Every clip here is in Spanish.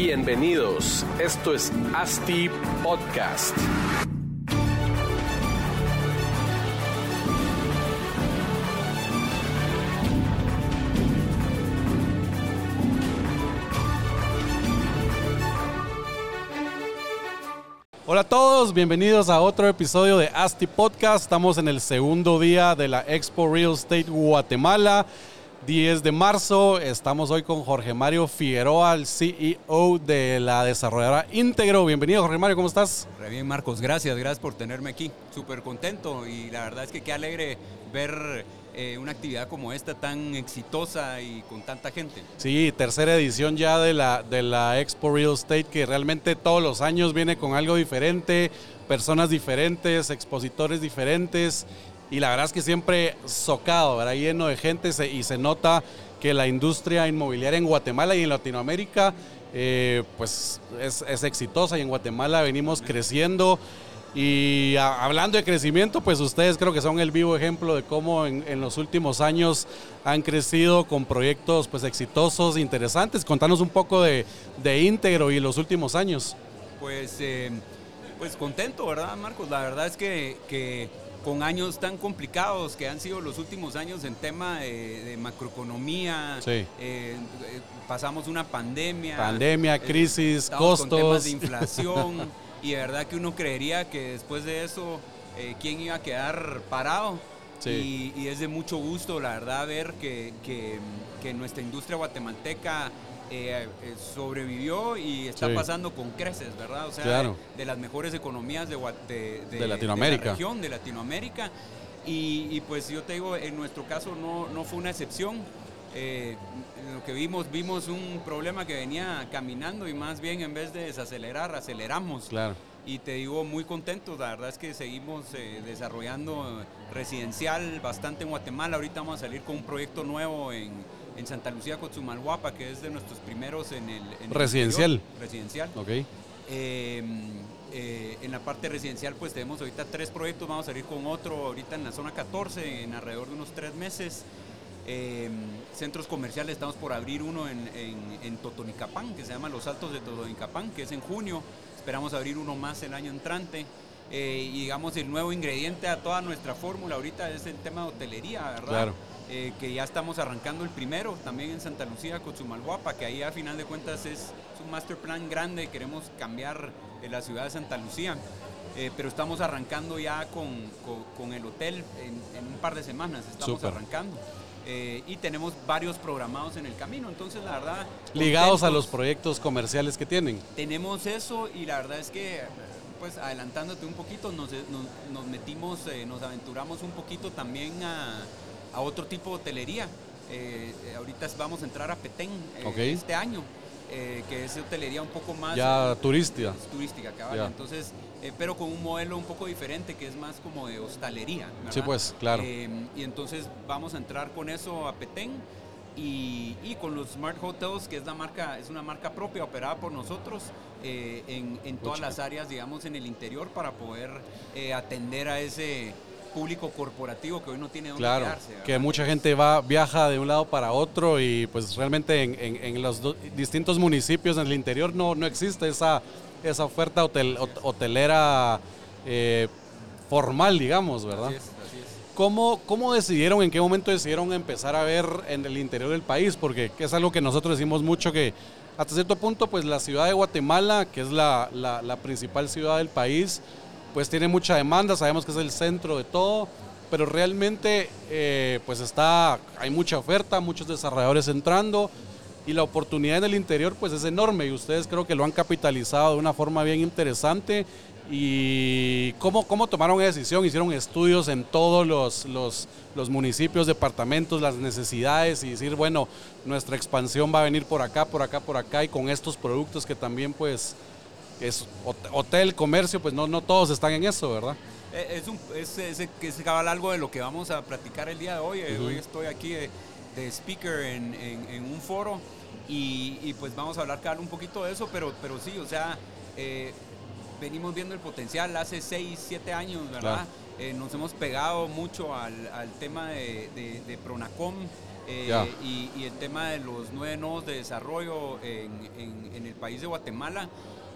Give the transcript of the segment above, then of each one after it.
Bienvenidos, esto es ASTI Podcast. Hola a todos, bienvenidos a otro episodio de ASTI Podcast. Estamos en el segundo día de la Expo Real Estate Guatemala. 10 de marzo. Estamos hoy con Jorge Mario Figueroa, el CEO de la desarrolladora Íntegro. Bienvenido, Jorge Mario, ¿cómo estás? Re bien, Marcos, gracias, gracias por tenerme aquí. Súper contento y la verdad es que qué alegre ver eh, una actividad como esta tan exitosa y con tanta gente. Sí, tercera edición ya de la, de la Expo Real Estate, que realmente todos los años viene con algo diferente, personas diferentes, expositores diferentes y la verdad es que siempre socado, ¿verdad? lleno de gente y se nota que la industria inmobiliaria en Guatemala y en Latinoamérica eh, pues es, exitosa y en Guatemala venimos creciendo. Y hablando de crecimiento, pues ustedes creo que son el vivo ejemplo de cómo en, los últimos años han crecido con proyectos pues exitosos, interesantes. Contanos un poco de, de íntegro y los últimos años. Pues, eh, pues contento, ¿verdad, Marcos? La verdad es que, que con años tan complicados que han sido los últimos años en tema de, macroeconomía. Sí. Eh, eh, pasamos una pandemia. Pandemia, eh, crisis, costos. Con temas de inflación. y de verdad que uno creería que después de eso, ¿quién iba a quedar parado? Sí. Y, es de mucho gusto, la verdad, ver que, que nuestra industria guatemalteca eh, eh, sobrevivió y está pasando con creces, ¿verdad? O sea, de, las mejores economías de, de, Latinoamérica. la región, de Latinoamérica. Y, pues yo te digo, en nuestro caso no, no fue una excepción. Eh, lo que vimos, vimos un problema que venía caminando y más bien en vez de desacelerar, aceleramos. Claro. Y te digo, muy contentos, la verdad es que seguimos desarrollando residencial bastante en Guatemala. Ahorita vamos a salir con un proyecto nuevo en, en Santa Lucía, Cochumalhuapa, que es de nuestros primeros en el... residencial. residencial. Ok. Em, eh, en la parte residencial pues tenemos ahorita tres proyectos, vamos a salir con otro ahorita en la zona 14 en alrededor de unos tres meses. Em, centros comerciales, estamos por abrir uno en, en, Totonicapán, que se llama Los Altos de Totonicapán, que es en junio. Esperamos abrir uno más el año entrante. Eh, y digamos, el nuevo ingrediente a toda nuestra fórmula ahorita es el tema de hotelería, ¿verdad? Claro. Eh, que ya estamos arrancando el primero, también en Santa Lucía, Cochumalhuapa, que ahí a final de cuentas es, un master plan grande, queremos cambiar eh, la ciudad de Santa Lucía. Eh, pero estamos arrancando ya con, con, el hotel en, un par de semanas, estamos arrancando. y tenemos varios programados en el camino, entonces la verdad... Ligados a los proyectos comerciales que tienen. Tenemos eso y la verdad es que, pues adelantándote un poquito, nos, nos, nos metimos, nos aventuramos un poquito también a a otro tipo de hotelería. Eh, eh, ahorita vamos a entrar a Petén eh, este año, que es hotelería un poco más... Ya turística. Turística, cabal. Entonces, pero con un modelo un poco diferente, que es más como de hostalería. Sí, pues, claro. y entonces vamos a entrar con eso a Petén. Y, con los Smart Hotels, que es, la marca, es una marca propia operada por nosotros en, en, todas las áreas, digamos, en el interior para poder atender a ese, público corporativo que hoy no tiene dónde claro, Que mucha gente va, viaja de un lado para otro y pues realmente en, los distintos municipios en el interior no, no existe esa, esa oferta hotel, hotelera eh, formal, digamos, ¿verdad? ¿Cómo, ¿Cómo decidieron, en qué momento decidieron empezar a ver en el interior del país? Porque es algo que nosotros decimos mucho que hasta cierto punto, pues la ciudad de Guatemala, que es la, la, la principal ciudad del país, pues tiene mucha demanda, sabemos que es el centro de todo, pero realmente eh, pues está, hay mucha oferta, muchos desarrolladores entrando y la oportunidad en el interior pues es enorme y ustedes creo que lo han capitalizado de una forma bien interesante ¿Y cómo, cómo tomaron decisión? ¿Hicieron estudios en todos los, los, los, municipios, departamentos, las necesidades y decir, bueno, nuestra expansión va a venir por acá, por acá, por acá y con estos productos que también pues es hotel, comercio, pues no, no todos están en eso, ¿verdad? Eh, es, un, es, es, es algo de lo que vamos a platicar el día de hoy. Hoy estoy aquí de, speaker en, en, un foro y, y, pues vamos a hablar cada un poquito de eso, pero, pero sí, o sea... Eh, venimos viendo el potencial hace 6, 7 años, ¿verdad? Eh, nos hemos pegado mucho al, tema de, Pronacom eh, y, el tema de los nueve nodos de desarrollo en, el país de Guatemala.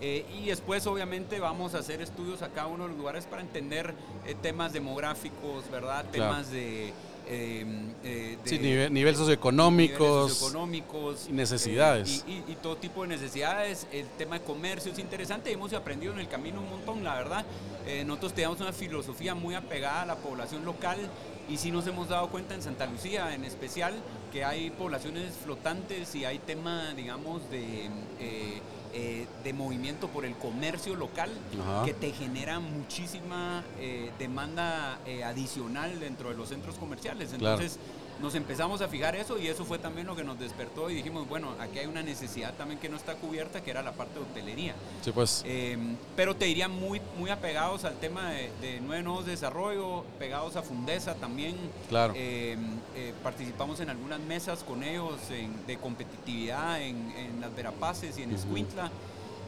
Eh, y después obviamente vamos a hacer estudios a cada uno de los lugares para entender temas demográficos, ¿verdad? Temas de Em, eh, sí, nivel, socioeconómicos, socioeconómicos y necesidades. Eh, y, todo tipo de necesidades. El tema de comercio es interesante, hemos aprendido en el camino un montón, la verdad. Eh, nosotros tenemos una filosofía muy apegada a la población local y sí nos hemos dado cuenta en Santa Lucía en especial que hay poblaciones flotantes y hay tema, digamos, de eh, de movimiento por el comercio local que te genera muchísima eh, demanda eh, adicional dentro de los centros comerciales. Entonces nos empezamos a fijar eso y eso fue también lo que nos despertó y dijimos, bueno, aquí hay una necesidad también que no está cubierta, que era la parte de hotelería. Sí, pues. Em, pero te diría muy, muy apegados al tema de, nueve nuevos desarrollo, pegados a Fundesa también. Claro. Em, participamos en algunas mesas con ellos de competitividad en, las Verapaces y en Escuintla.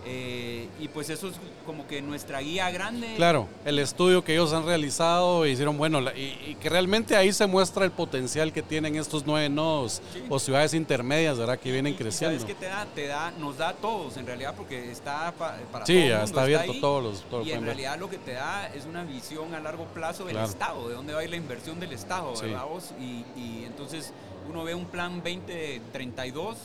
Eh, y pues eso es como que nuestra guía grande. Claro, el estudio que ellos han realizado y hicieron, bueno, y, que realmente ahí se muestra el potencial que tienen estos nueve nodos o ciudades intermedias, ¿verdad? Que vienen creciendo. Es que te da, te da, nos da a todos en realidad, porque está para sí, todo el mundo, está abierto todos los. Todos y en realidad lo que te da es una visión a largo plazo del Estado, de dónde va a ir la inversión del Estado, ¿verdad? Y, y entonces uno ve un plan 2032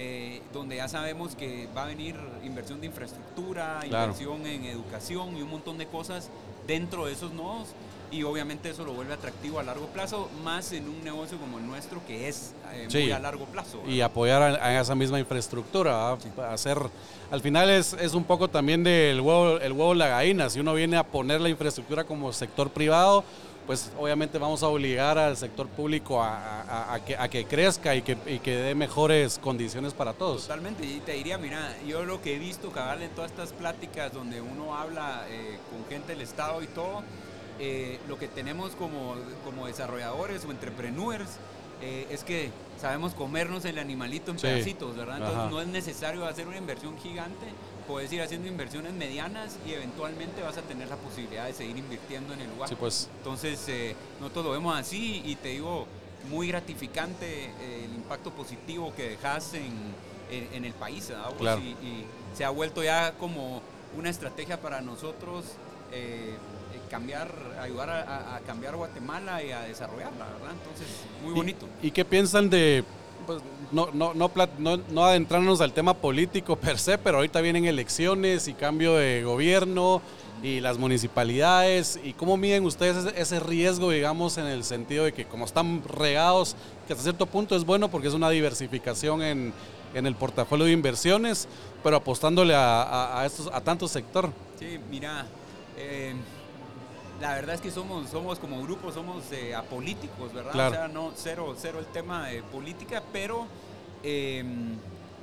eh, donde ya sabemos que va a venir inversión de infraestructura, inversión en educación y un montón de cosas dentro de esos nodos y obviamente eso lo vuelve atractivo a largo plazo, más en un negocio como el nuestro que es eh, muy a largo plazo. Y apoyar a, esa misma infraestructura, hacer, al final es, es, un poco también del huevo, el huevo la gallina, si uno viene a poner la infraestructura como sector privado, pues obviamente vamos a obligar al sector público a, que, crezca y que, dé mejores condiciones para todos. Totalmente, y te diría, mira, yo lo que he visto, cabal, en todas estas pláticas donde uno habla eh, con gente del Estado y todo, eh, lo que tenemos como, como desarrolladores o entrepreneurs eh, es que sabemos comernos el animalito en pedacitos, ¿verdad? Entonces no es necesario hacer una inversión gigante puedes ir haciendo inversiones medianas y eventualmente vas a tener la posibilidad de seguir invirtiendo en el lugar. Sí, pues. Entonces, eh, nosotros lo vemos así y te digo, muy gratificante eh, el impacto positivo que dejas en, en, el país, Claro. Y, se ha vuelto ya como una estrategia para nosotros eh, cambiar, ayudar a, cambiar Guatemala y a desarrollarla, ¿verdad? Entonces, muy bonito. ¿Y, qué piensan de pues, no, no, no, no, adentrarnos al tema político per se, pero ahorita vienen elecciones y cambio de gobierno y las municipalidades. ¿Y cómo miden ustedes ese, riesgo, digamos, en el sentido de que como están regados, que hasta cierto punto es bueno porque es una diversificación en, el portafolio de inversiones, pero apostándole a, estos, a tanto sector? Sí, mira. Eh, la verdad es que somos, somos como grupo, somos eh, apolíticos, ¿verdad? O sea, no, cero, cero el tema de política, pero em,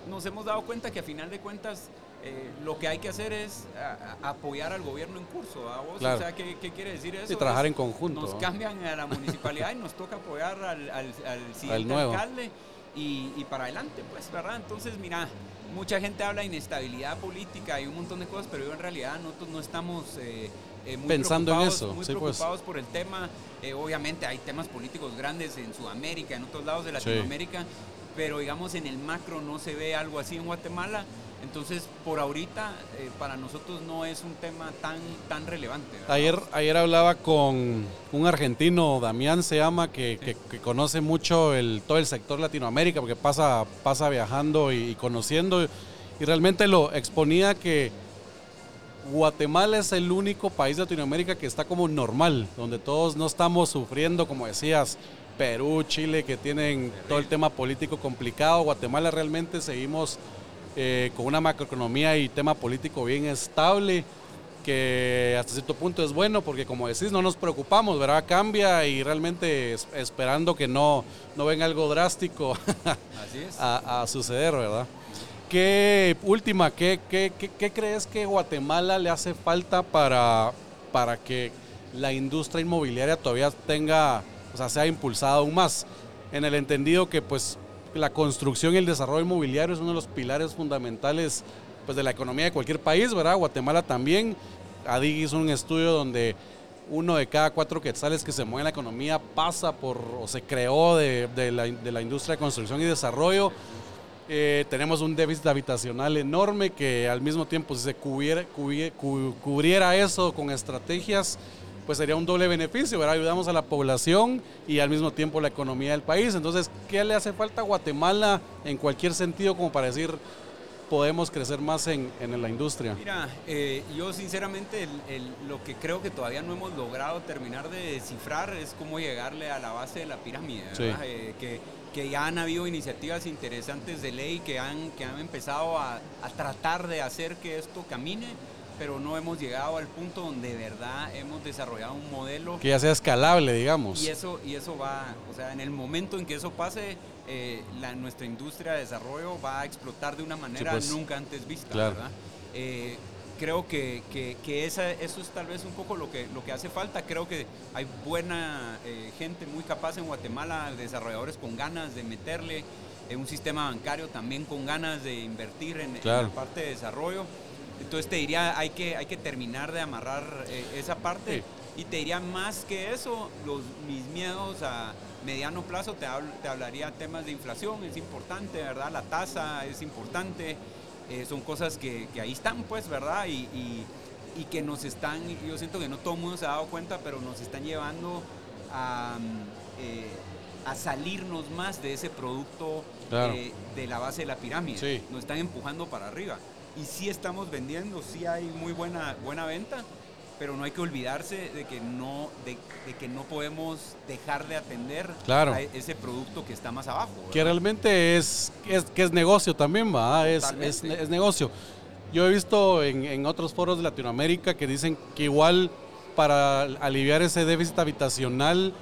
nos hemos dado cuenta que a final de cuentas eh, lo que hay que hacer es apoyar al gobierno en curso. ¿a vos? O sea, ¿qué, quiere decir eso? Y trabajar en conjunto. Nos cambian a la municipalidad y nos toca apoyar al, al, siguiente alcalde y, y, para adelante, pues, ¿verdad? Entonces, mira, mucha gente habla de inestabilidad política y un montón de cosas, pero yo en realidad nosotros no estamos... Eh, eh, Pensando en eso. Muy pues. preocupados por el tema. Eh, obviamente hay temas políticos grandes en Sudamérica, en otros lados de Latinoamérica, pero digamos en el macro no se ve algo así en Guatemala. Entonces, por ahorita, eh, para nosotros no es un tema tan, tan relevante. Ayer, ayer hablaba con un argentino, Damián se llama, que, conoce mucho el, todo el sector Latinoamérica, porque pasa, pasa viajando y conociendo, y realmente lo exponía que Guatemala es el único país de Latinoamérica que está como normal, donde todos no estamos sufriendo, como decías, Perú, Chile, que tienen todo el tema político complicado. Guatemala realmente seguimos eh, con una macroeconomía y tema político bien estable. que hasta cierto punto es bueno porque como decís no nos preocupamos, ¿verdad? Cambia y realmente esperando que no, no venga algo drástico a, suceder, ¿verdad? ¿Qué última, qué, crees que Guatemala le hace falta para, para que la industria inmobiliaria todavía tenga, o sea, sea impulsada aún más? En el entendido que pues la construcción y el desarrollo inmobiliario es uno de los pilares fundamentales pues, de la economía de cualquier país, ¿verdad? Guatemala también. ADIG hizo un estudio donde uno de cada cuatro quetzales que se mueve en la economía pasa por o se creó de, la, industria de construcción y desarrollo. Eh, tenemos un déficit habitacional enorme que al mismo tiempo si se cubriera, cubriera eso con estrategias, pues sería un doble beneficio, ¿verdad? Ayudamos a la población y al mismo tiempo la economía del país. Entonces, ¿qué le hace falta a Guatemala en cualquier sentido como para decir, podemos crecer más en, en la industria? Mira, eh, yo sinceramente lo que creo que todavía no hemos logrado terminar de descifrar es cómo llegarle a la base de la pirámide, eh, que, que, ya han habido iniciativas interesantes de ley que han, que han empezado a, a tratar de hacer que esto camine pero no hemos llegado al punto donde de verdad hemos desarrollado un modelo que ya sea escalable, digamos. Y eso, y eso va, o sea, en el momento en que eso pase, eh, la, nuestra industria de desarrollo va a explotar de una manera pues, nunca antes vista, ¿verdad? Eh, creo que, que, esa, eso es tal vez un poco lo que, lo que hace falta. Creo que hay buena eh, gente muy capaz en Guatemala, desarrolladores con ganas de meterle, en un sistema bancario también con ganas de invertir en, la parte de desarrollo. Entonces te diría, hay que, hay que terminar de amarrar esa parte. Y te diría más que eso, los, mis miedos a mediano plazo te, te hablaría temas de inflación, es importante, ¿verdad? La tasa es importante, eh, son cosas que, ahí están, pues, ¿verdad? Y, que nos están, yo siento que no todo el mundo se ha dado cuenta, pero nos están llevando a, eh, a salirnos más de ese producto eh, de la base de la pirámide. Nos están empujando para arriba. Y sí estamos vendiendo, sí hay muy buena, buena venta, pero no hay que olvidarse de que no, de, que no podemos dejar de atender a ese producto que está más abajo. Que realmente es, es, que es negocio también, va, es, es, negocio. Yo he visto en, en, otros foros de Latinoamérica que dicen que igual para aliviar ese déficit habitacional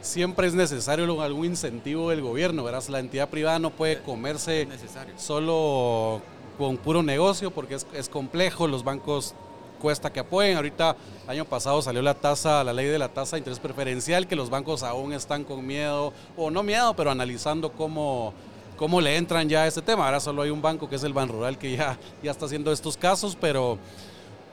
siempre es necesario algún incentivo del gobierno, verás, la entidad privada no puede comerse solo con puro negocio porque es, es complejo, los bancos cuesta que apoyen. Ahorita, año pasado salió la tasa, la ley de la tasa de interés preferencial, que los bancos aún están con miedo, o no miedo, pero analizando cómo, cómo le entran ya a este tema. Ahora solo hay un banco que es el Ban Rural que ya, ya está haciendo estos casos, pero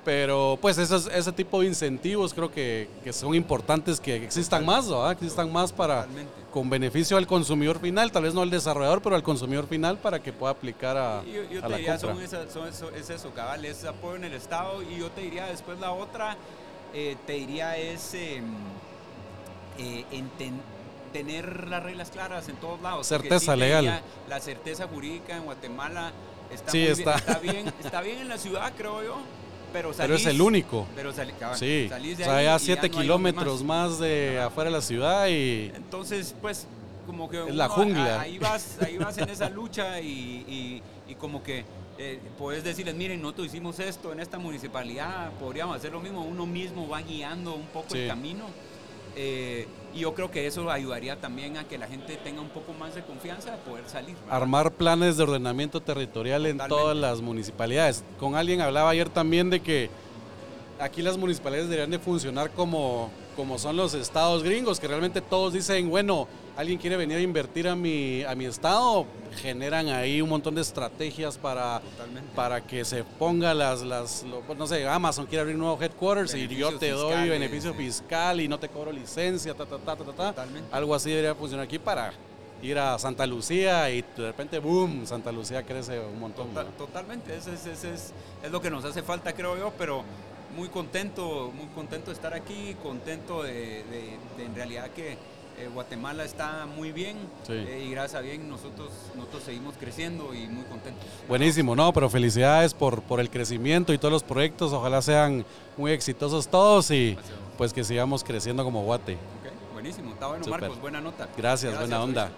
pero pues ese, ese tipo de incentivos creo que, que son importantes que existan más, ¿verdad? Que existan más para con beneficio al consumidor final, tal vez no al desarrollador, pero al consumidor final para que pueda aplicar a, yo, yo a te diría, Son, son es eso, cabal, es apoyo en el Estado y yo te diría después la otra, eh, te diría es em, eh, tener las reglas claras en todos lados. Certeza legal. la certeza jurídica en Guatemala está, sí, está. está bien, está bien en la ciudad, creo yo pero, es el único. Pero sí. o sea, ya 7 kilómetros más de afuera de la ciudad y... Entonces, pues, como que... Es la jungla. Ahí vas, ahí vas en esa lucha y, y, como que eh, puedes decirles, miren, nosotros hicimos esto en esta municipalidad, podríamos hacer lo mismo, uno mismo va guiando un poco el camino. Eh, y yo creo que eso ayudaría también a que la gente tenga un poco más de confianza de poder salir. Armar planes de ordenamiento territorial en todas las municipalidades. Con alguien hablaba ayer también de que aquí las municipalidades deberían de funcionar como, como son los estados gringos, que realmente todos dicen, bueno, alguien quiere venir a invertir a mi, a mi estado, generan ahí un montón de estrategias para, para que se ponga las, las pues, no sé, Amazon quiere abrir un nuevo headquarters y yo te doy beneficio fiscal y no te cobro licencia, ta, ta, ta, ta, ta. Algo así debería funcionar aquí para ir a Santa Lucía y de repente, boom, Santa Lucía crece un montón. totalmente, eso es, es, es, es, lo que nos hace falta, creo yo, pero muy contento, muy contento de estar aquí, contento de, de en realidad que eh, Guatemala está muy bien eh, y gracias a bien nosotros, nosotros seguimos creciendo y muy contentos. Buenísimo, no, pero felicidades por, por el crecimiento y todos los proyectos, ojalá sean muy exitosos todos y pues que sigamos creciendo como Guate. buenísimo, está bueno Marcos, buena nota. Gracias, buena onda.